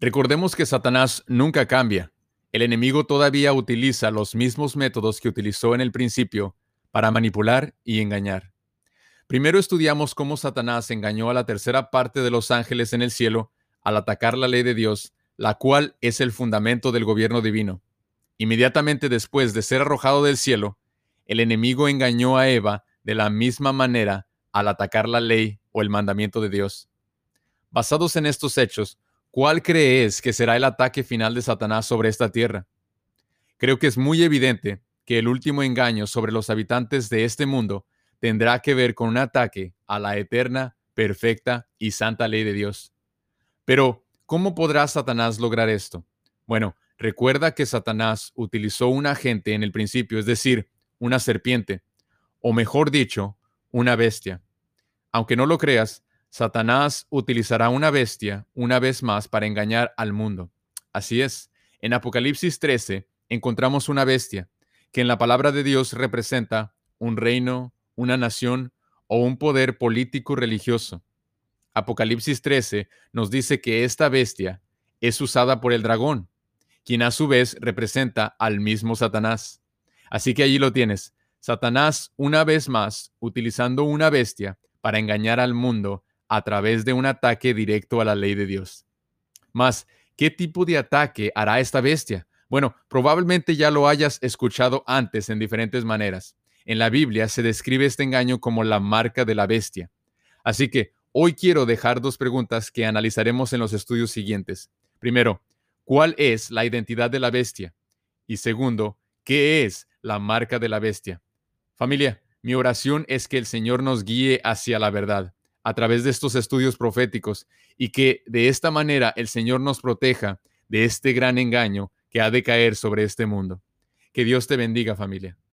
Recordemos que Satanás nunca cambia. El enemigo todavía utiliza los mismos métodos que utilizó en el principio para manipular y engañar. Primero estudiamos cómo Satanás engañó a la tercera parte de los ángeles en el cielo al atacar la ley de Dios, la cual es el fundamento del gobierno divino. Inmediatamente después de ser arrojado del cielo, el enemigo engañó a Eva de la misma manera al atacar la ley o el mandamiento de Dios. Basados en estos hechos, ¿Cuál crees que será el ataque final de Satanás sobre esta tierra? Creo que es muy evidente que el último engaño sobre los habitantes de este mundo tendrá que ver con un ataque a la eterna, perfecta y santa ley de Dios. Pero, ¿cómo podrá Satanás lograr esto? Bueno, recuerda que Satanás utilizó un agente en el principio, es decir, una serpiente, o mejor dicho, una bestia. Aunque no lo creas, Satanás utilizará una bestia una vez más para engañar al mundo. Así es, en Apocalipsis 13 encontramos una bestia que en la palabra de Dios representa un reino, una nación o un poder político religioso. Apocalipsis 13 nos dice que esta bestia es usada por el dragón, quien a su vez representa al mismo Satanás. Así que allí lo tienes, Satanás una vez más utilizando una bestia para engañar al mundo a través de un ataque directo a la ley de Dios. Mas, ¿qué tipo de ataque hará esta bestia? Bueno, probablemente ya lo hayas escuchado antes en diferentes maneras. En la Biblia se describe este engaño como la marca de la bestia. Así que hoy quiero dejar dos preguntas que analizaremos en los estudios siguientes. Primero, ¿cuál es la identidad de la bestia? Y segundo, ¿qué es la marca de la bestia? Familia, mi oración es que el Señor nos guíe hacia la verdad a través de estos estudios proféticos y que de esta manera el Señor nos proteja de este gran engaño que ha de caer sobre este mundo. Que Dios te bendiga familia.